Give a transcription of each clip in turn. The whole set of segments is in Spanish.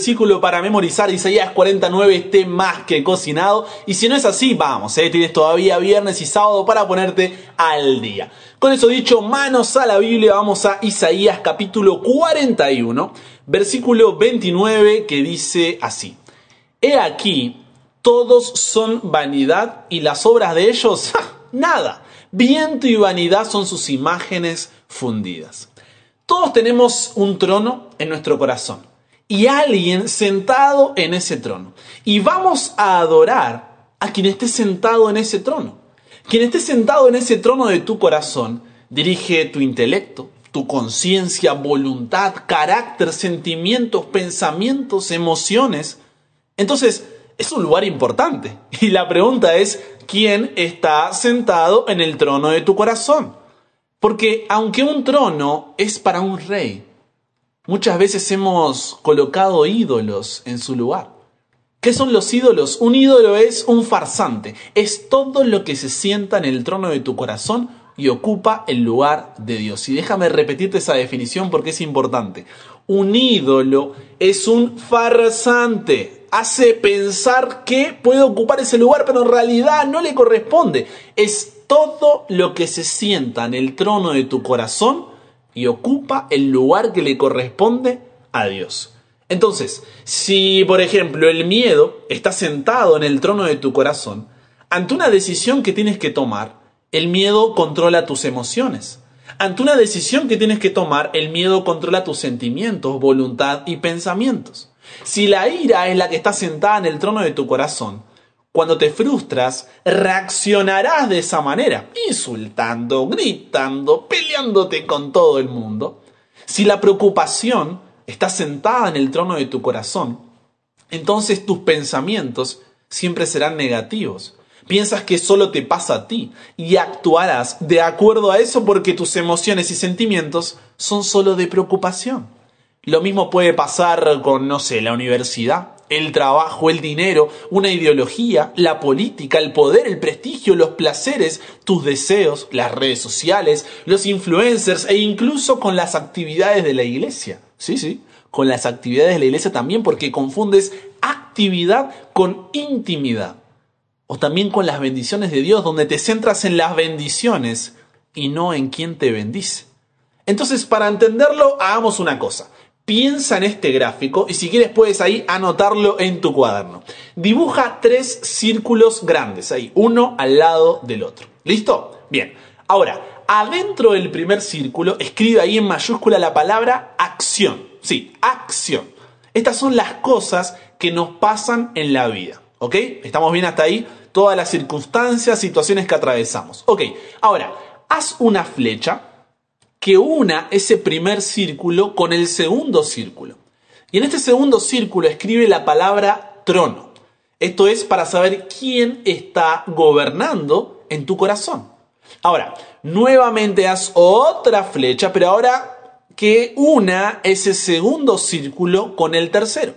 versículo para memorizar Isaías 49 esté más que cocinado. Y si no es así, vamos, ¿eh? tienes todavía viernes y sábado para ponerte al día. Con eso dicho, manos a la Biblia, vamos a Isaías capítulo 41, versículo 29 que dice así. He aquí, todos son vanidad y las obras de ellos, nada. Viento y vanidad son sus imágenes fundidas. Todos tenemos un trono en nuestro corazón y alguien sentado en ese trono. Y vamos a adorar a quien esté sentado en ese trono. Quien esté sentado en ese trono de tu corazón dirige tu intelecto, tu conciencia, voluntad, carácter, sentimientos, pensamientos, emociones. Entonces, es un lugar importante. Y la pregunta es, ¿quién está sentado en el trono de tu corazón? Porque aunque un trono es para un rey, muchas veces hemos colocado ídolos en su lugar. ¿Qué son los ídolos? Un ídolo es un farsante, es todo lo que se sienta en el trono de tu corazón y ocupa el lugar de Dios. Y déjame repetirte esa definición porque es importante. Un ídolo es un farsante. Hace pensar que puede ocupar ese lugar, pero en realidad no le corresponde. Es todo lo que se sienta en el trono de tu corazón y ocupa el lugar que le corresponde a Dios. Entonces, si por ejemplo el miedo está sentado en el trono de tu corazón, ante una decisión que tienes que tomar, el miedo controla tus emociones. Ante una decisión que tienes que tomar, el miedo controla tus sentimientos, voluntad y pensamientos. Si la ira es la que está sentada en el trono de tu corazón, cuando te frustras, reaccionarás de esa manera, insultando, gritando, peleándote con todo el mundo. Si la preocupación está sentada en el trono de tu corazón, entonces tus pensamientos siempre serán negativos. Piensas que solo te pasa a ti y actuarás de acuerdo a eso porque tus emociones y sentimientos son solo de preocupación. Lo mismo puede pasar con, no sé, la universidad el trabajo, el dinero, una ideología, la política, el poder, el prestigio, los placeres, tus deseos, las redes sociales, los influencers e incluso con las actividades de la iglesia. Sí, sí, con las actividades de la iglesia también porque confundes actividad con intimidad. O también con las bendiciones de Dios, donde te centras en las bendiciones y no en quien te bendice. Entonces, para entenderlo, hagamos una cosa piensa en este gráfico y si quieres puedes ahí anotarlo en tu cuaderno. Dibuja tres círculos grandes ahí, uno al lado del otro. ¿Listo? Bien. Ahora, adentro del primer círculo escribe ahí en mayúscula la palabra acción. Sí, acción. Estas son las cosas que nos pasan en la vida. ¿Ok? ¿Estamos bien hasta ahí? Todas las circunstancias, situaciones que atravesamos. Ok, ahora, haz una flecha que una ese primer círculo con el segundo círculo. Y en este segundo círculo escribe la palabra trono. Esto es para saber quién está gobernando en tu corazón. Ahora, nuevamente haz otra flecha, pero ahora que una ese segundo círculo con el tercero.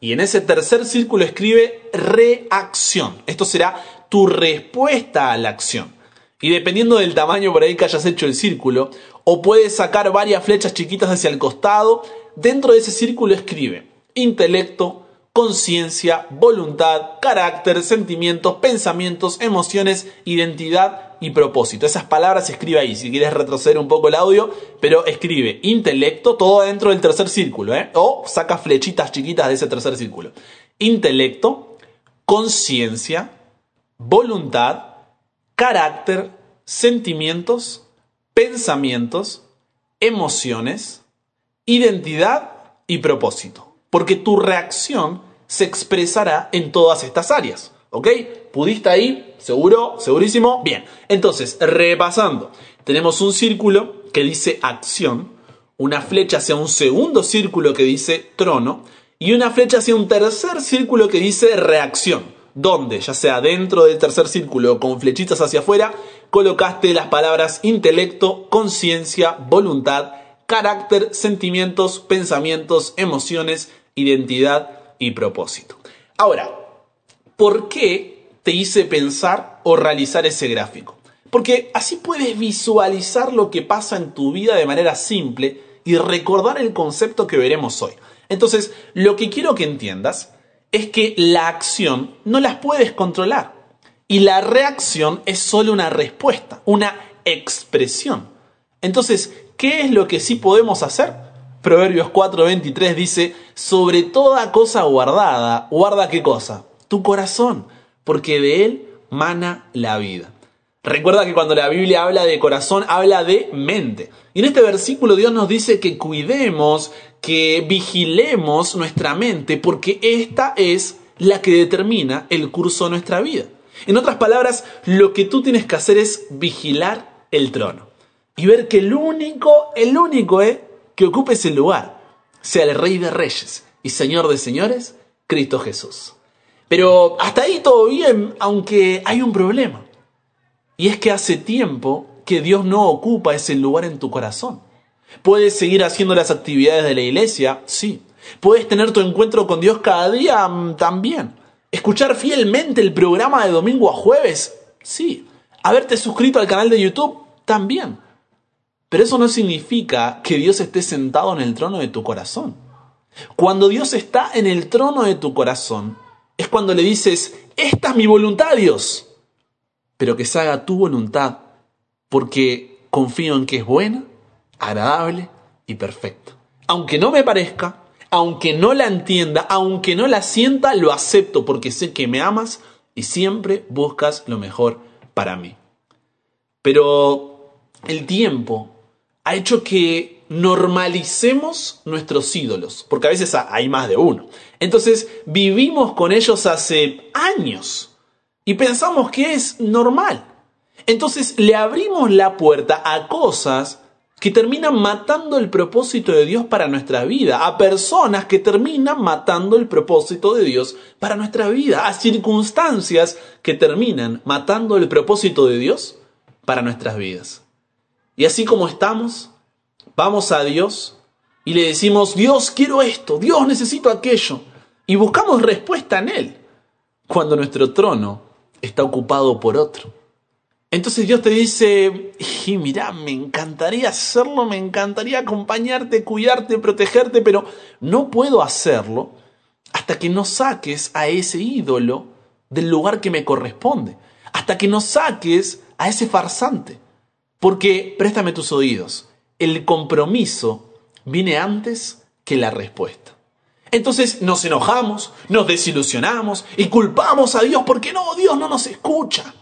Y en ese tercer círculo escribe reacción. Esto será tu respuesta a la acción. Y dependiendo del tamaño por ahí que hayas hecho el círculo, o puedes sacar varias flechas chiquitas hacia el costado. Dentro de ese círculo escribe intelecto, conciencia, voluntad, carácter, sentimientos, pensamientos, emociones, identidad y propósito. Esas palabras escribe ahí, si quieres retroceder un poco el audio, pero escribe intelecto, todo dentro del tercer círculo, ¿eh? o saca flechitas chiquitas de ese tercer círculo. Intelecto, conciencia, voluntad, carácter, sentimientos, pensamientos, emociones, identidad y propósito. Porque tu reacción se expresará en todas estas áreas. ¿Ok? ¿Pudiste ahí? ¿Seguro? ¿Segurísimo? Bien. Entonces, repasando. Tenemos un círculo que dice acción, una flecha hacia un segundo círculo que dice trono y una flecha hacia un tercer círculo que dice reacción donde, ya sea dentro del tercer círculo o con flechitas hacia afuera, colocaste las palabras intelecto, conciencia, voluntad, carácter, sentimientos, pensamientos, emociones, identidad y propósito. Ahora, ¿por qué te hice pensar o realizar ese gráfico? Porque así puedes visualizar lo que pasa en tu vida de manera simple y recordar el concepto que veremos hoy. Entonces, lo que quiero que entiendas es que la acción no las puedes controlar y la reacción es solo una respuesta, una expresión. Entonces, ¿qué es lo que sí podemos hacer? Proverbios 4:23 dice, sobre toda cosa guardada, guarda qué cosa? Tu corazón, porque de él mana la vida. Recuerda que cuando la Biblia habla de corazón, habla de mente. Y en este versículo Dios nos dice que cuidemos, que vigilemos nuestra mente, porque esta es la que determina el curso de nuestra vida. En otras palabras, lo que tú tienes que hacer es vigilar el trono. Y ver que el único, el único es que ocupe ese lugar sea el Rey de Reyes y Señor de Señores, Cristo Jesús. Pero hasta ahí todo bien, aunque hay un problema. Y es que hace tiempo que Dios no ocupa ese lugar en tu corazón. Puedes seguir haciendo las actividades de la iglesia, sí. Puedes tener tu encuentro con Dios cada día mm, también. Escuchar fielmente el programa de domingo a jueves, sí. Haberte suscrito al canal de YouTube, también. Pero eso no significa que Dios esté sentado en el trono de tu corazón. Cuando Dios está en el trono de tu corazón, es cuando le dices, esta es mi voluntad, Dios pero que se haga tu voluntad, porque confío en que es buena, agradable y perfecta. Aunque no me parezca, aunque no la entienda, aunque no la sienta, lo acepto porque sé que me amas y siempre buscas lo mejor para mí. Pero el tiempo ha hecho que normalicemos nuestros ídolos, porque a veces hay más de uno. Entonces vivimos con ellos hace años y pensamos que es normal. Entonces le abrimos la puerta a cosas que terminan matando el propósito de Dios para nuestra vida, a personas que terminan matando el propósito de Dios para nuestra vida, a circunstancias que terminan matando el propósito de Dios para nuestras vidas. Y así como estamos, vamos a Dios y le decimos, Dios quiero esto, Dios necesito aquello, y buscamos respuesta en Él, cuando nuestro trono está ocupado por otro. Entonces Dios te dice, y mira, me encantaría hacerlo, me encantaría acompañarte, cuidarte, protegerte, pero no puedo hacerlo hasta que no saques a ese ídolo del lugar que me corresponde, hasta que no saques a ese farsante. Porque, préstame tus oídos, el compromiso viene antes que la respuesta. Entonces nos enojamos, nos desilusionamos y culpamos a Dios porque no, Dios no nos escucha.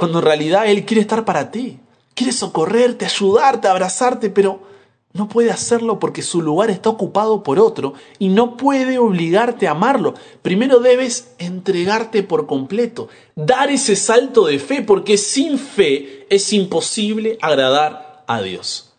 Cuando en realidad Él quiere estar para ti, quiere socorrerte, ayudarte, abrazarte, pero no puede hacerlo porque su lugar está ocupado por otro y no puede obligarte a amarlo. Primero debes entregarte por completo, dar ese salto de fe, porque sin fe es imposible agradar a Dios.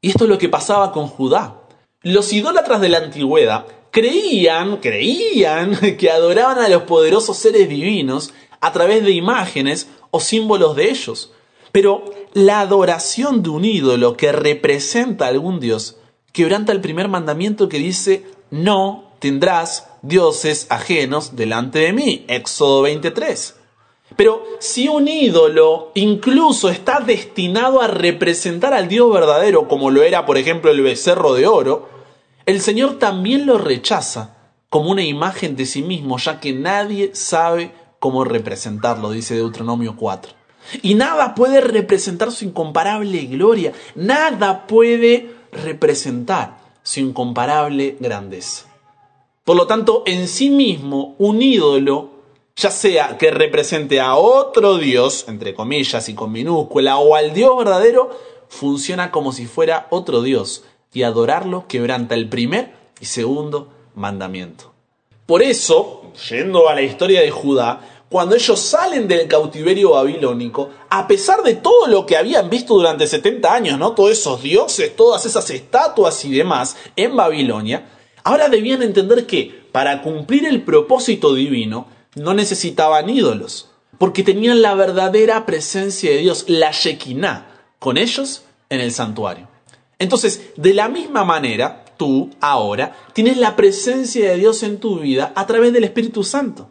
Y esto es lo que pasaba con Judá. Los idólatras de la antigüedad creían, creían que adoraban a los poderosos seres divinos a través de imágenes o símbolos de ellos. Pero la adoración de un ídolo que representa a algún dios quebranta el primer mandamiento que dice, no tendrás dioses ajenos delante de mí. Éxodo 23. Pero si un ídolo incluso está destinado a representar al Dios verdadero, como lo era por ejemplo el becerro de oro, el Señor también lo rechaza como una imagen de sí mismo, ya que nadie sabe cómo representarlo, dice Deuteronomio 4. Y nada puede representar su incomparable gloria, nada puede representar su incomparable grandeza. Por lo tanto, en sí mismo, un ídolo, ya sea que represente a otro Dios, entre comillas y con minúscula, o al Dios verdadero, funciona como si fuera otro Dios, y adorarlo quebranta el primer y segundo mandamiento. Por eso, yendo a la historia de Judá, cuando ellos salen del cautiverio babilónico, a pesar de todo lo que habían visto durante 70 años, ¿no? Todos esos dioses, todas esas estatuas y demás en Babilonia, ahora debían entender que para cumplir el propósito divino no necesitaban ídolos, porque tenían la verdadera presencia de Dios, la Shekinah, con ellos en el santuario. Entonces, de la misma manera, tú ahora tienes la presencia de Dios en tu vida a través del Espíritu Santo.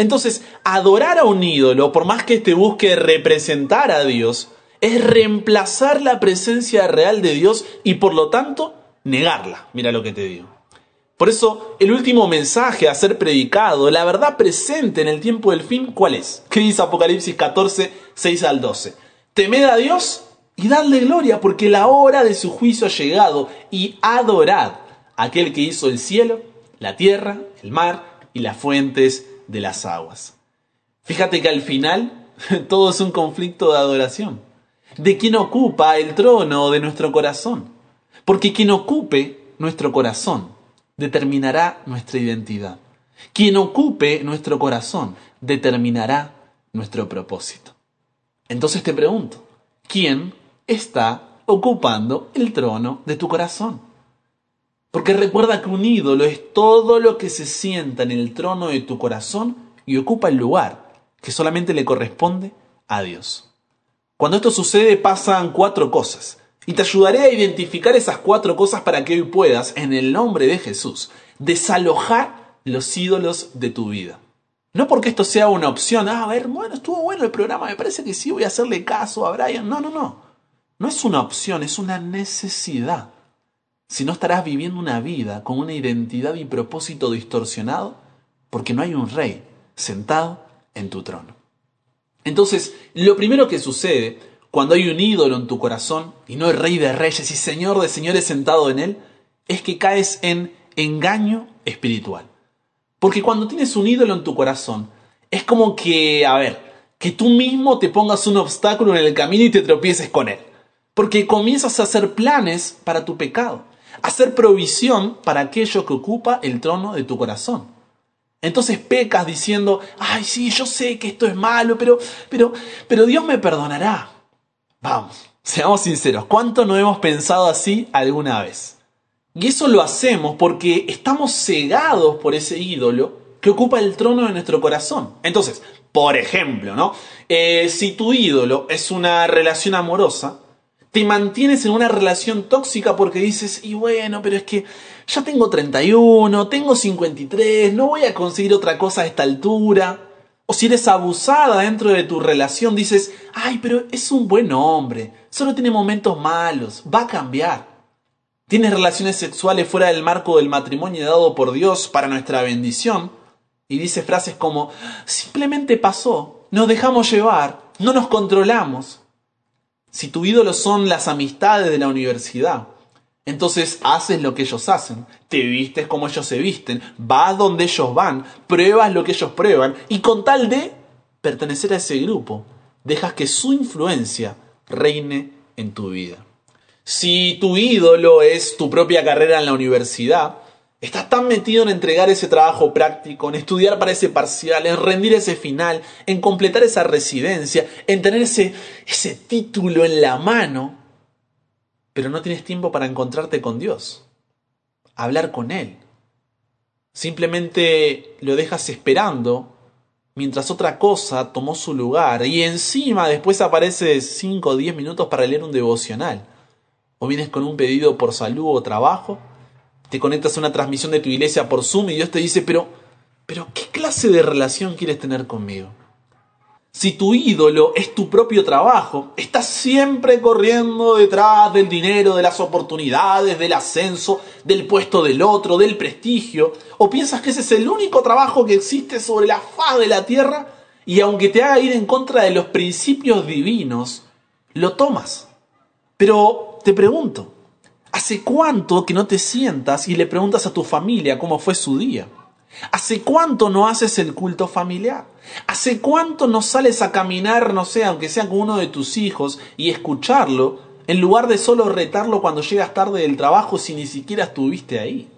Entonces, adorar a un ídolo, por más que éste busque representar a Dios, es reemplazar la presencia real de Dios y por lo tanto negarla. Mira lo que te digo. Por eso, el último mensaje a ser predicado, la verdad presente en el tiempo del fin, ¿cuál es? ¿Qué dice Apocalipsis 14, 6 al 12? Temed a Dios y dadle gloria, porque la hora de su juicio ha llegado, y adorad a aquel que hizo el cielo, la tierra, el mar y las fuentes de las aguas. Fíjate que al final todo es un conflicto de adoración, de quien ocupa el trono de nuestro corazón, porque quien ocupe nuestro corazón determinará nuestra identidad. Quien ocupe nuestro corazón determinará nuestro propósito. Entonces te pregunto, ¿quién está ocupando el trono de tu corazón? Porque recuerda que un ídolo es todo lo que se sienta en el trono de tu corazón y ocupa el lugar que solamente le corresponde a Dios. Cuando esto sucede pasan cuatro cosas. Y te ayudaré a identificar esas cuatro cosas para que hoy puedas, en el nombre de Jesús, desalojar los ídolos de tu vida. No porque esto sea una opción, ah, a ver, bueno, estuvo bueno el programa, me parece que sí voy a hacerle caso a Brian. No, no, no. No es una opción, es una necesidad. Si no estarás viviendo una vida con una identidad y propósito distorsionado, porque no hay un rey sentado en tu trono. Entonces, lo primero que sucede cuando hay un ídolo en tu corazón y no el rey de reyes y señor de señores sentado en él, es que caes en engaño espiritual. Porque cuando tienes un ídolo en tu corazón, es como que, a ver, que tú mismo te pongas un obstáculo en el camino y te tropieces con él. Porque comienzas a hacer planes para tu pecado, hacer provisión para aquello que ocupa el trono de tu corazón. Entonces pecas diciendo, ay, sí, yo sé que esto es malo, pero, pero, pero Dios me perdonará. Vamos, seamos sinceros, ¿cuánto no hemos pensado así alguna vez? Y eso lo hacemos porque estamos cegados por ese ídolo que ocupa el trono de nuestro corazón. Entonces, por ejemplo, ¿no? Eh, si tu ídolo es una relación amorosa, te mantienes en una relación tóxica porque dices, y bueno, pero es que ya tengo 31, tengo 53, no voy a conseguir otra cosa a esta altura. O si eres abusada dentro de tu relación, dices, ay, pero es un buen hombre, solo tiene momentos malos, va a cambiar. Tienes relaciones sexuales fuera del marco del matrimonio dado por Dios para nuestra bendición. Y dice frases como, simplemente pasó, nos dejamos llevar, no nos controlamos. Si tu ídolo son las amistades de la universidad, entonces haces lo que ellos hacen, te vistes como ellos se visten, vas donde ellos van, pruebas lo que ellos prueban y con tal de pertenecer a ese grupo, dejas que su influencia reine en tu vida. Si tu ídolo es tu propia carrera en la universidad, Estás tan metido en entregar ese trabajo práctico, en estudiar para ese parcial, en rendir ese final, en completar esa residencia, en tener ese, título en la mano, pero no tienes tiempo para encontrarte con Dios, hablar con Él. Simplemente lo dejas esperando mientras otra cosa tomó su lugar y encima después aparece 5 o 10 minutos para leer un devocional. O vienes con un pedido por salud o trabajo te conectas a una transmisión de tu iglesia por Zoom y Dios te dice, pero, pero ¿qué clase de relación quieres tener conmigo? Si tu ídolo es tu propio trabajo, estás siempre corriendo detrás del dinero, de las oportunidades, del ascenso, del puesto del otro, del prestigio, o piensas que ese es el único trabajo que existe sobre la faz de la tierra, y aunque te haga ir en contra de los principios divinos, lo tomas. Pero te pregunto, ¿Hace cuánto que no te sientas y le preguntas a tu familia cómo fue su día? ¿Hace cuánto no haces el culto familiar? ¿Hace cuánto no sales a caminar, no sé, aunque sea con uno de tus hijos, y escucharlo, en lugar de solo retarlo cuando llegas tarde del trabajo si ni siquiera estuviste ahí?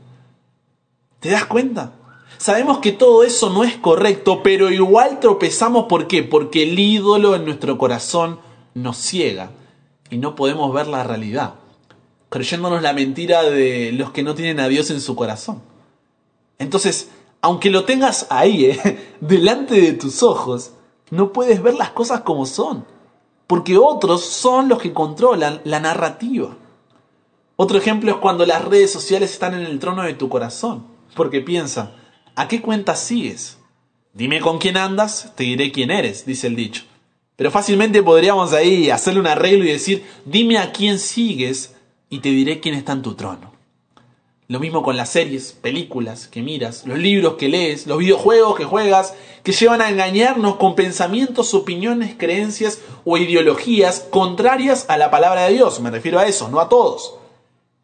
¿Te das cuenta? Sabemos que todo eso no es correcto, pero igual tropezamos. ¿Por qué? Porque el ídolo en nuestro corazón nos ciega y no podemos ver la realidad creyéndonos la mentira de los que no tienen a Dios en su corazón. Entonces, aunque lo tengas ahí, eh, delante de tus ojos, no puedes ver las cosas como son, porque otros son los que controlan la narrativa. Otro ejemplo es cuando las redes sociales están en el trono de tu corazón, porque piensa, ¿a qué cuenta sigues? Dime con quién andas, te diré quién eres, dice el dicho. Pero fácilmente podríamos ahí hacerle un arreglo y decir, dime a quién sigues y te diré quién está en tu trono. Lo mismo con las series, películas que miras, los libros que lees, los videojuegos que juegas, que llevan a engañarnos con pensamientos, opiniones, creencias o ideologías contrarias a la palabra de Dios. Me refiero a eso, no a todos.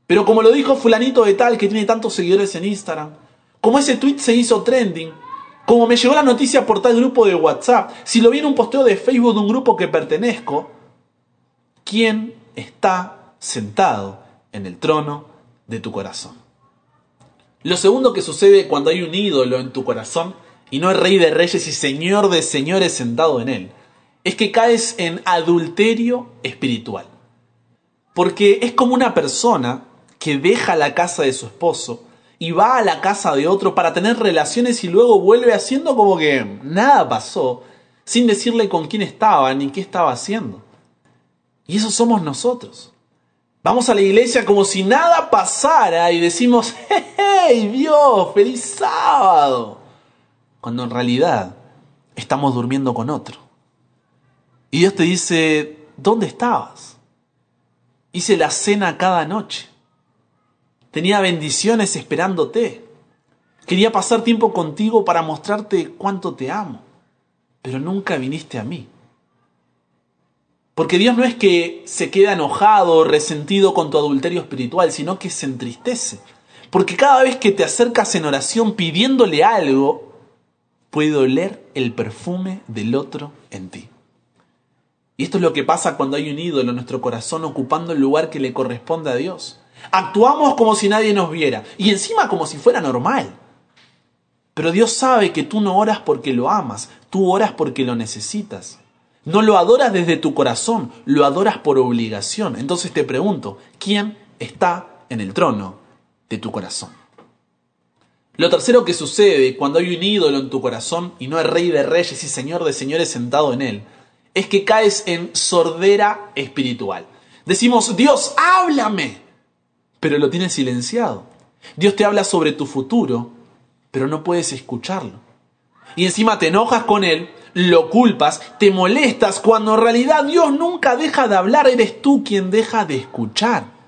Pero como lo dijo fulanito de tal que tiene tantos seguidores en Instagram, como ese tweet se hizo trending, como me llegó la noticia por tal grupo de WhatsApp, si lo vi en un posteo de Facebook de un grupo que pertenezco, ¿quién está sentado en el trono de tu corazón? Lo segundo que sucede cuando hay un ídolo en tu corazón y no el rey de reyes y señor de señores sentado en él, es que caes en adulterio espiritual. Porque es como una persona que deja la casa de su esposo y va a la casa de otro para tener relaciones y luego vuelve haciendo como que nada pasó, sin decirle con quién estaba ni qué estaba haciendo. Y eso somos nosotros. Vamos a la iglesia como si nada pasara y decimos, ¡Hey, Dios! ¡Feliz sábado! Cuando en realidad estamos durmiendo con otro. Y Dios te dice, ¿dónde estabas? Hice la cena cada noche. Tenía bendiciones esperándote. Quería pasar tiempo contigo para mostrarte cuánto te amo, pero nunca viniste a mí. Porque Dios no es que se queda enojado o resentido con tu adulterio espiritual, sino que se entristece. Porque cada vez que te acercas en oración pidiéndole algo, puede oler el perfume del otro en ti. Y esto es lo que pasa cuando hay un ídolo en nuestro corazón ocupando el lugar que le corresponde a Dios. Actuamos como si nadie nos viera y encima como si fuera normal. Pero Dios sabe que tú no oras porque lo amas, tú oras porque lo necesitas. No lo adoras desde tu corazón, lo adoras por obligación. Entonces te pregunto, ¿quién está en el trono de tu corazón? Lo tercero que sucede cuando hay un ídolo en tu corazón y no el rey de reyes y señor de señores sentado en él, es que caes en sordera espiritual. Decimos, Dios, háblame pero lo tienes silenciado. Dios te habla sobre tu futuro, pero no puedes escucharlo. Y encima te enojas con Él, lo culpas, te molestas, cuando en realidad Dios nunca deja de hablar, eres tú quien deja de escuchar.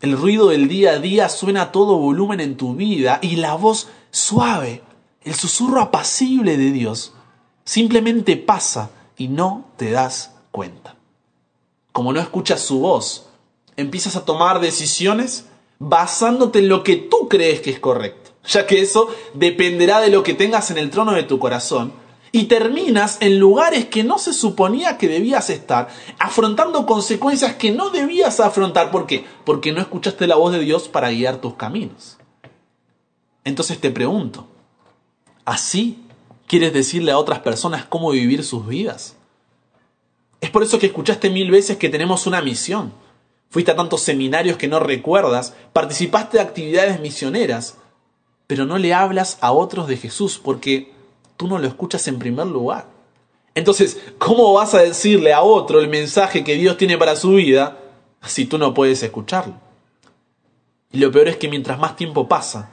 El ruido del día a día suena a todo volumen en tu vida y la voz suave, el susurro apacible de Dios, simplemente pasa y no te das cuenta. Como no escuchas su voz, empiezas a tomar decisiones basándote en lo que tú crees que es correcto, ya que eso dependerá de lo que tengas en el trono de tu corazón, y terminas en lugares que no se suponía que debías estar, afrontando consecuencias que no debías afrontar. ¿Por qué? Porque no escuchaste la voz de Dios para guiar tus caminos. Entonces te pregunto, ¿así quieres decirle a otras personas cómo vivir sus vidas? Es por eso que escuchaste mil veces que tenemos una misión Fuiste a tantos seminarios que no recuerdas, participaste de actividades misioneras, pero no le hablas a otros de Jesús porque tú no lo escuchas en primer lugar. Entonces, ¿cómo vas a decirle a otro el mensaje que Dios tiene para su vida si tú no puedes escucharlo? Y lo peor es que mientras más tiempo pasa,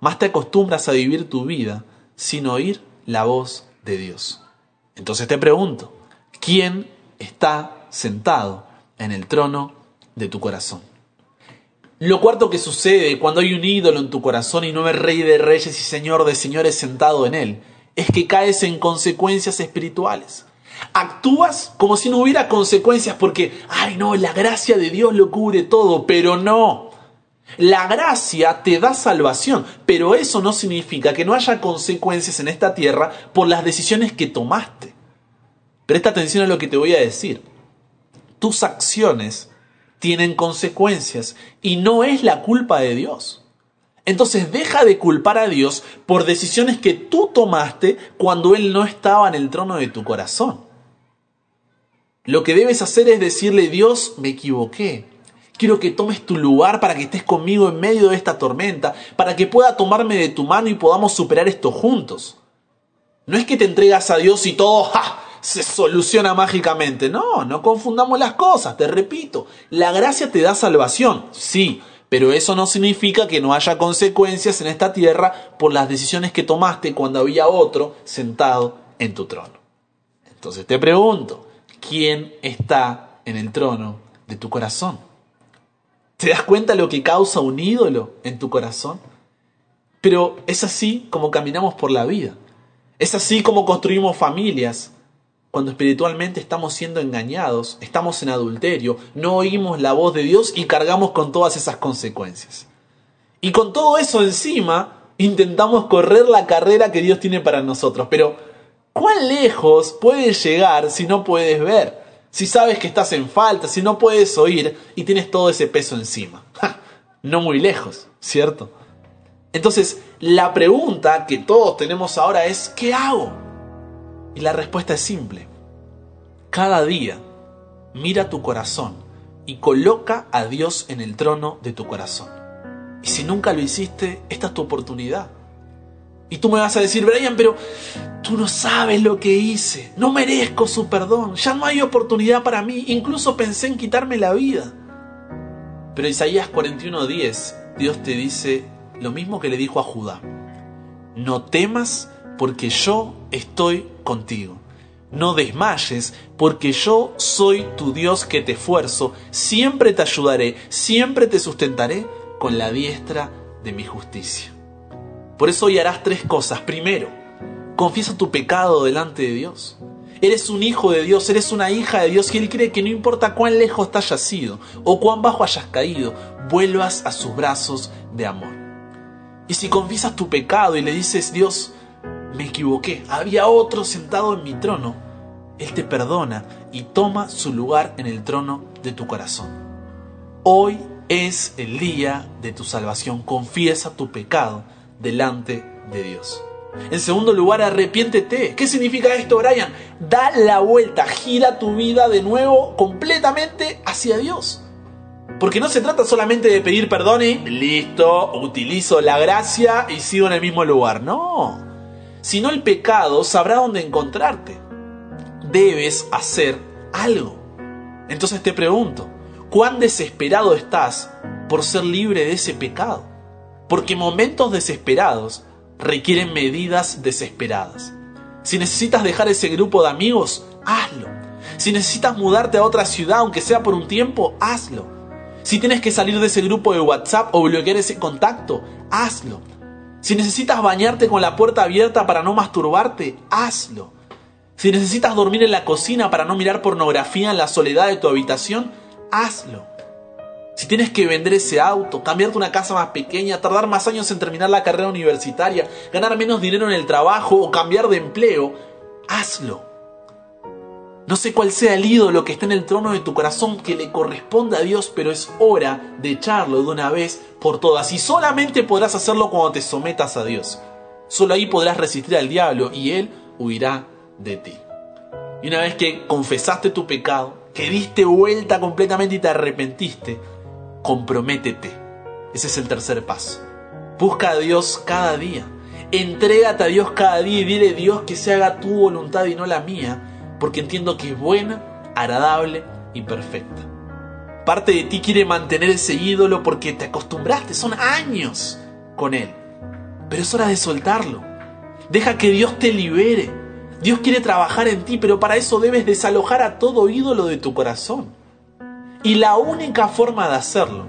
más te acostumbras a vivir tu vida sin oír la voz de Dios. Entonces te pregunto, ¿quién está sentado en el trono de tu corazón. Lo cuarto que sucede cuando hay un ídolo en tu corazón y no es rey de reyes y señor de señores sentado en él, es que caes en consecuencias espirituales. Actúas como si no hubiera consecuencias porque, ay no, la gracia de Dios lo cubre todo, pero no. La gracia te da salvación, pero eso no significa que no haya consecuencias en esta tierra por las decisiones que tomaste. Presta atención a lo que te voy a decir. Tus acciones tienen consecuencias y no es la culpa de Dios. Entonces deja de culpar a Dios por decisiones que tú tomaste cuando Él no estaba en el trono de tu corazón. Lo que debes hacer es decirle, Dios, me equivoqué. Quiero que tomes tu lugar para que estés conmigo en medio de esta tormenta, para que pueda tomarme de tu mano y podamos superar esto juntos. No es que te entregas a Dios y todo, se soluciona mágicamente. No, no confundamos las cosas, te repito. La gracia te da salvación, sí, pero eso no significa que no haya consecuencias en esta tierra por las decisiones que tomaste cuando había otro sentado en tu trono. Entonces te pregunto, ¿quién está en el trono de tu corazón? ¿Te das cuenta lo que causa un ídolo en tu corazón? Pero es así como caminamos por la vida. Es así como construimos familias. Cuando espiritualmente estamos siendo engañados, estamos en adulterio, no oímos la voz de Dios y cargamos con todas esas consecuencias. Y con todo eso encima, intentamos correr la carrera que Dios tiene para nosotros. Pero, ¿cuán lejos puedes llegar si no puedes ver? Si sabes que estás en falta, si no puedes oír y tienes todo ese peso encima. no muy lejos, ¿cierto? Entonces, la pregunta que todos tenemos ahora es, ¿qué hago? Y la respuesta es simple. Cada día, mira tu corazón y coloca a Dios en el trono de tu corazón. Y si nunca lo hiciste, esta es tu oportunidad. Y tú me vas a decir, Brian, pero tú no sabes lo que hice. No merezco su perdón. Ya no hay oportunidad para mí. Incluso pensé en quitarme la vida. Pero Isaías 41:10, Dios te dice lo mismo que le dijo a Judá. No temas porque yo estoy contigo. No desmayes porque yo soy tu Dios que te esfuerzo. Siempre te ayudaré, siempre te sustentaré con la diestra de mi justicia. Por eso hoy harás tres cosas. Primero, confiesa tu pecado delante de Dios. Eres un hijo de Dios, eres una hija de Dios y Él cree que no importa cuán lejos te hayas ido o cuán bajo hayas caído, vuelvas a sus brazos de amor. Y si confiesas tu pecado y le dices, Dios, me equivoqué, había otro sentado en mi trono, Él te perdona y toma su lugar en el trono de tu corazón. Hoy es el día de tu salvación, confiesa tu pecado delante de Dios. En segundo lugar, arrepiéntete. ¿Qué significa esto, Brian? Da la vuelta, gira tu vida de nuevo completamente hacia Dios. Porque no se trata solamente de pedir perdón y listo, utilizo la gracia y sigo en el mismo lugar. No. Sino el pecado sabrá dónde encontrarte. Debes hacer algo. Entonces te pregunto, ¿cuán desesperado estás por ser libre de ese pecado? Porque momentos desesperados requieren medidas desesperadas. Si necesitas dejar ese grupo de amigos, hazlo. Si necesitas mudarte a otra ciudad, aunque sea por un tiempo, hazlo. Si tienes que salir de ese grupo de WhatsApp o bloquear ese contacto, hazlo. Si necesitas bañarte con la puerta abierta para no masturbarte, hazlo. Si necesitas dormir en la cocina para no mirar pornografía en la soledad de tu habitación, hazlo. Si tienes que vender ese auto, cambiarte una casa más pequeña, tardar más años en terminar la carrera universitaria, ganar menos dinero en el trabajo o cambiar de empleo, hazlo. No sé cuál sea el ídolo que está en el trono de tu corazón que le corresponde a Dios, pero es hora de echarlo de una vez por todas. Y solamente podrás hacerlo cuando te sometas a Dios. Solo ahí podrás resistir al diablo y él huirá de ti. Y una vez que confesaste tu pecado, que diste vuelta completamente y te arrepentiste, comprométete. Ese es el tercer paso. Busca a Dios cada día. Entrégate a Dios cada día y dile Dios que se haga tu voluntad y no la mía, porque entiendo que es buena, agradable y perfecta. Parte de ti quiere mantener ese ídolo porque te acostumbraste, son años con él. Pero es hora de soltarlo. Deja que Dios te libere. Dios quiere trabajar en ti, pero para eso debes desalojar a todo ídolo de tu corazón. Y la única forma de hacerlo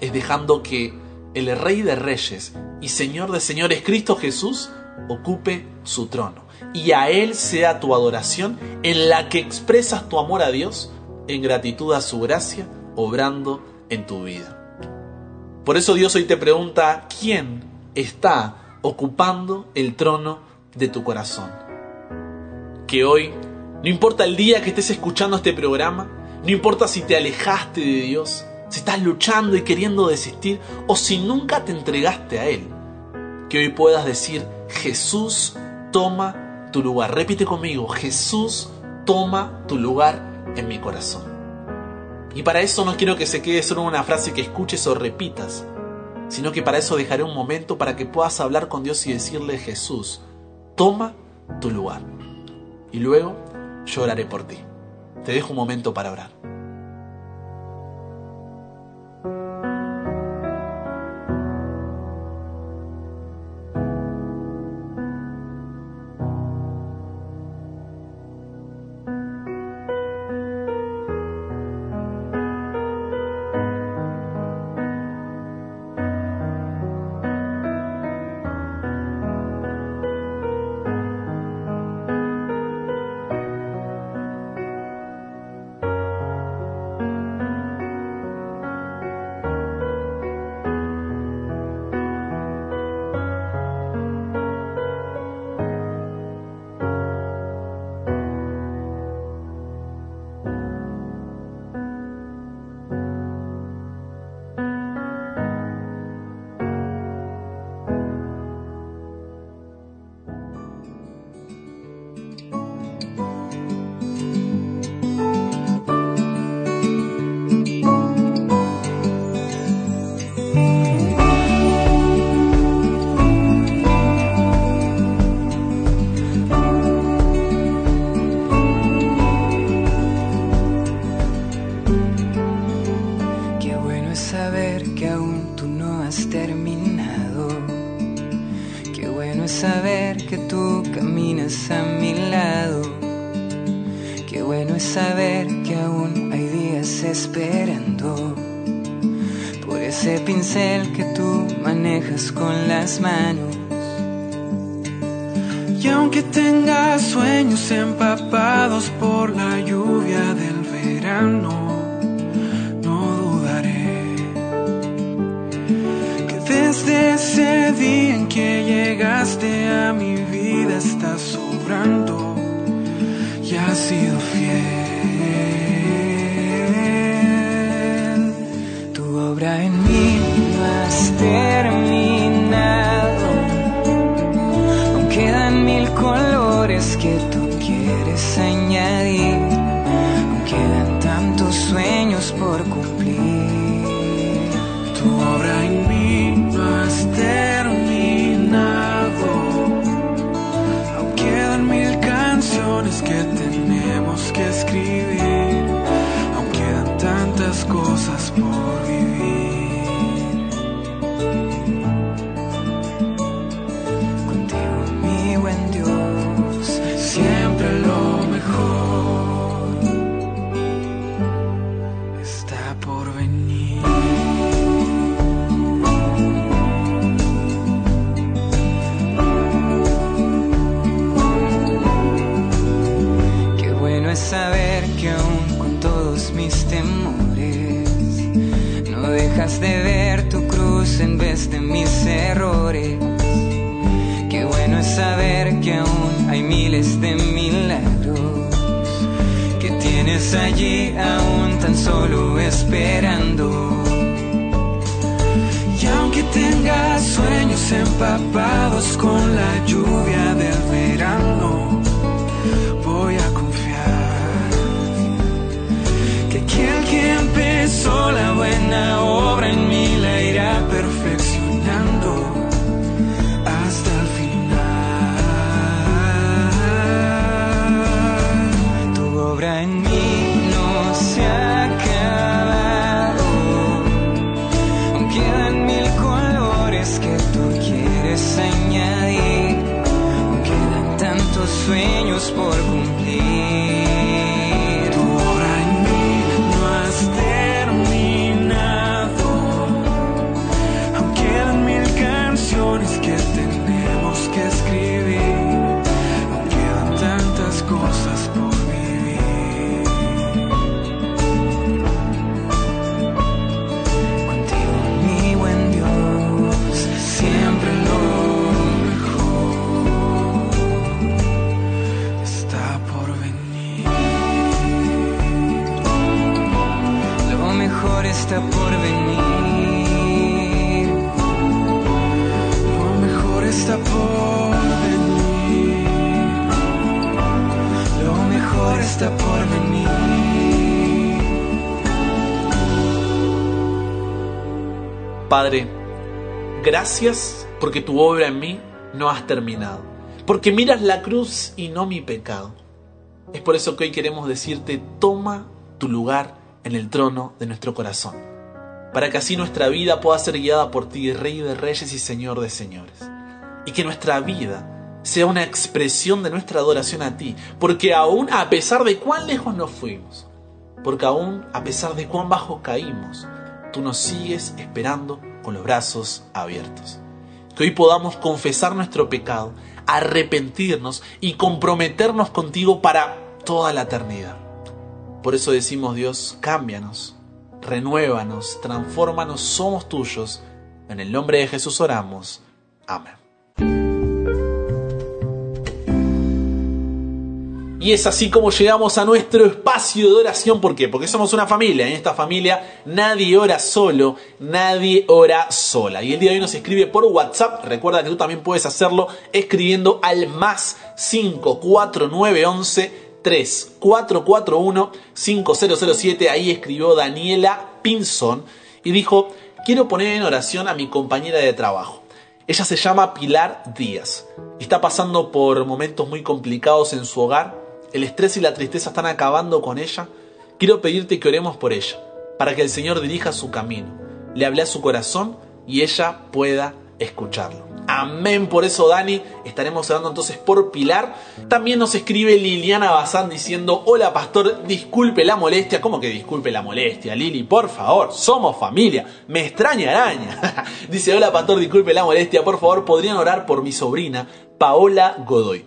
es dejando que el Rey de Reyes y Señor de Señores, Cristo Jesús, ocupe su trono. Y a Él sea tu adoración en la que expresas tu amor a Dios en gratitud a su gracia, obrando en tu vida. Por eso Dios hoy te pregunta, ¿quién está ocupando el trono de tu corazón? Que hoy, no importa el día que estés escuchando este programa, no importa si te alejaste de Dios, si estás luchando y queriendo desistir o si nunca te entregaste a Él. Que hoy puedas decir, Jesús toma tu lugar. Repite conmigo, Jesús toma tu lugar en mi corazón. Y para eso no quiero que se quede solo una frase que escuches o repitas, sino que para eso dejaré un momento para que puedas hablar con Dios y decirle, Jesús, toma tu lugar. Y luego yo oraré por ti. Te dejo un momento para orar. saber que aún tú no has terminado. Qué bueno es saber que tú caminas a mi lado. Qué bueno es saber que aún hay días esperando. Por ese pincel que tú manejas con las manos. Y aunque tengas sueños empapados por la lluvia del verano desde ese día en que llegaste a mi vida estás sobrando y has sido fiel. Tu obra en mí no has terminado. Está por venir. Padre, gracias porque tu obra en mí no has terminado. Porque miras la cruz y no mi pecado. Es por eso que hoy queremos decirte, toma tu lugar en el trono de nuestro corazón. Para que así nuestra vida pueda ser guiada por ti, Rey de Reyes y Señor de Señores. Y que nuestra vida sea una expresión de nuestra adoración a ti. Porque aún a pesar de cuán lejos nos fuimos, porque aún a pesar de cuán bajo caímos, tú nos sigues esperando con los brazos abiertos. Que hoy podamos confesar nuestro pecado, arrepentirnos y comprometernos contigo para toda la eternidad. Por eso decimos Dios, cámbianos, renuévanos, transfórmanos, somos tuyos. En el nombre de Jesús oramos. Amén. Y es así como llegamos a nuestro espacio de oración. ¿Por qué? Porque somos una familia. En esta familia nadie ora solo, nadie ora sola. Y el día de hoy nos escribe por WhatsApp. Recuerda que tú también puedes hacerlo escribiendo al más 54911 3441 5007. Ahí escribió Daniela Pinson y dijo, quiero poner en oración a mi compañera de trabajo. Ella se llama Pilar Díaz está pasando por momentos muy complicados en su hogar. El estrés y la tristeza están acabando con ella. Quiero pedirte que oremos por ella, para que el Señor dirija su camino, le hable a su corazón y ella pueda escucharlo. Amén por eso, Dani. Estaremos hablando entonces por Pilar. También nos escribe Liliana Bazán diciendo: Hola, pastor, disculpe la molestia. ¿Cómo que disculpe la molestia, Lili? Por favor, somos familia. Me extraña araña. Dice: Hola, pastor, disculpe la molestia. Por favor, podrían orar por mi sobrina, Paola Godoy.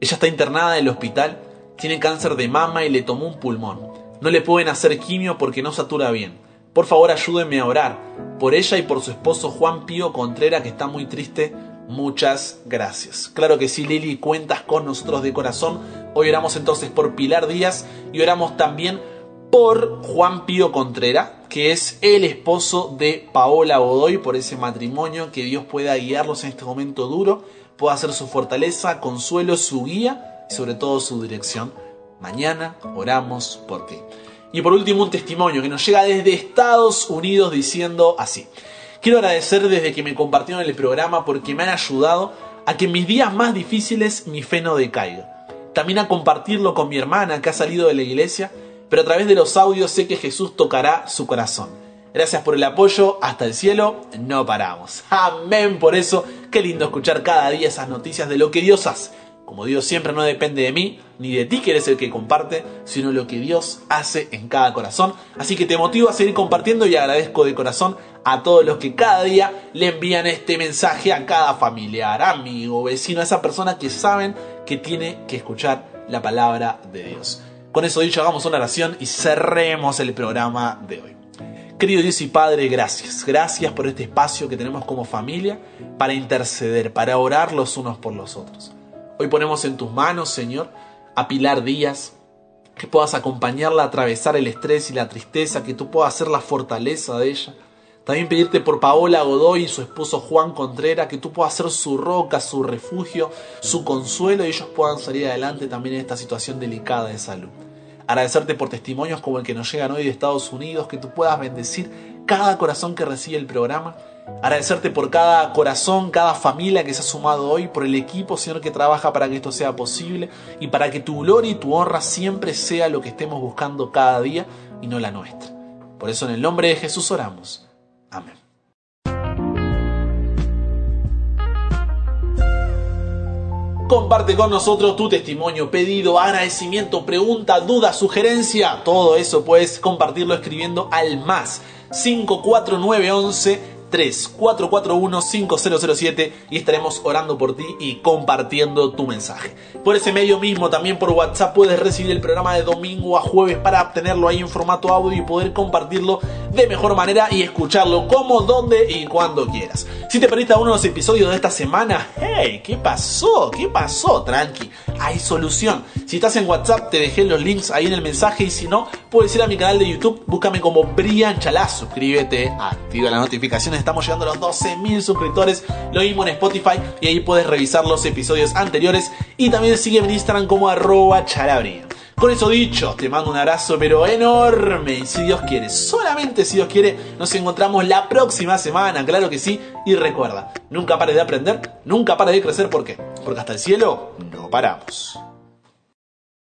Ella está internada en el hospital, tiene cáncer de mama y le tomó un pulmón. No le pueden hacer quimio porque no satura bien. Por favor, ayúdenme a orar por ella y por su esposo Juan Pío Contreras, que está muy triste. Muchas gracias. Claro que sí, Lili, cuentas con nosotros de corazón. Hoy oramos entonces por Pilar Díaz y oramos también por Juan Pío Contreras, que es el esposo de Paola Godoy, por ese matrimonio, que Dios pueda guiarlos en este momento duro, pueda ser su fortaleza, consuelo, su guía sobre todo su dirección. Mañana oramos por ti. Y por último, un testimonio que nos llega desde Estados Unidos diciendo así. Quiero agradecer desde que me compartieron el programa porque me han ayudado a que en mis días más difíciles mi fe no decaiga. También a compartirlo con mi hermana que ha salido de la iglesia, pero a través de los audios sé que Jesús tocará su corazón. Gracias por el apoyo, hasta el cielo, no paramos. Amén por eso, qué lindo escuchar cada día esas noticias de lo que Dios hace como Dios siempre no depende de mí, ni de ti que eres el que comparte, sino lo que Dios hace en cada corazón. Así que te motivo a seguir compartiendo y agradezco de corazón a todos los que cada día le envían este mensaje a cada familiar, amigo, vecino, a esa persona que saben que tiene que escuchar la palabra de Dios. Con eso dicho, hagamos una oración y cerremos el programa de hoy. Querido Dios y Padre, gracias. Gracias por este espacio que tenemos como familia para interceder, para orar los unos por los otros. Hoy ponemos en tus manos, Señor, a Pilar Díaz, que puedas acompañarla a atravesar el estrés y la tristeza, que tú puedas ser la fortaleza de ella. También pedirte por Paola Godoy y su esposo Juan Contreras, que tú puedas ser su roca, su refugio, su consuelo y ellos puedan salir adelante también en esta situación delicada de salud. Agradecerte por testimonios como el que nos llegan hoy de Estados Unidos, que tú puedas bendecir cada corazón que recibe el programa Agradecerte por cada corazón, cada familia que se ha sumado hoy, por el equipo, Señor, que trabaja para que esto sea posible y para que tu gloria y tu honra siempre sea lo que estemos buscando cada día y no la nuestra. Por eso en el nombre de Jesús oramos. Amén. Comparte con nosotros tu testimonio, pedido, agradecimiento, pregunta, duda, sugerencia. Todo eso puedes compartirlo escribiendo al más 54911 3441-5007 y estaremos orando por ti y compartiendo tu mensaje. Por ese medio mismo, también por WhatsApp, puedes recibir el programa de domingo a jueves para obtenerlo ahí en formato audio y poder compartirlo de mejor manera y escucharlo como, donde y cuando quieras. Si te perdiste uno de los episodios de esta semana, hey, ¿qué pasó? ¿Qué pasó? Tranqui, hay solución. Si estás en WhatsApp, te dejé los links ahí en el mensaje y si no, puedes ir a mi canal de YouTube, búscame como Brian Chalá, suscríbete, activa las notificaciones estamos llegando a los 12.000 suscriptores. Lo mismo en Spotify y ahí puedes revisar los episodios anteriores. Y también sigue en Instagram como arroba charabria. Con eso dicho, te mando un abrazo pero enorme y si Dios quiere, solamente si Dios quiere, nos encontramos la próxima semana, claro que sí. Y recuerda, nunca pares de aprender, nunca pares de crecer, ¿por qué? Porque hasta el cielo no paramos.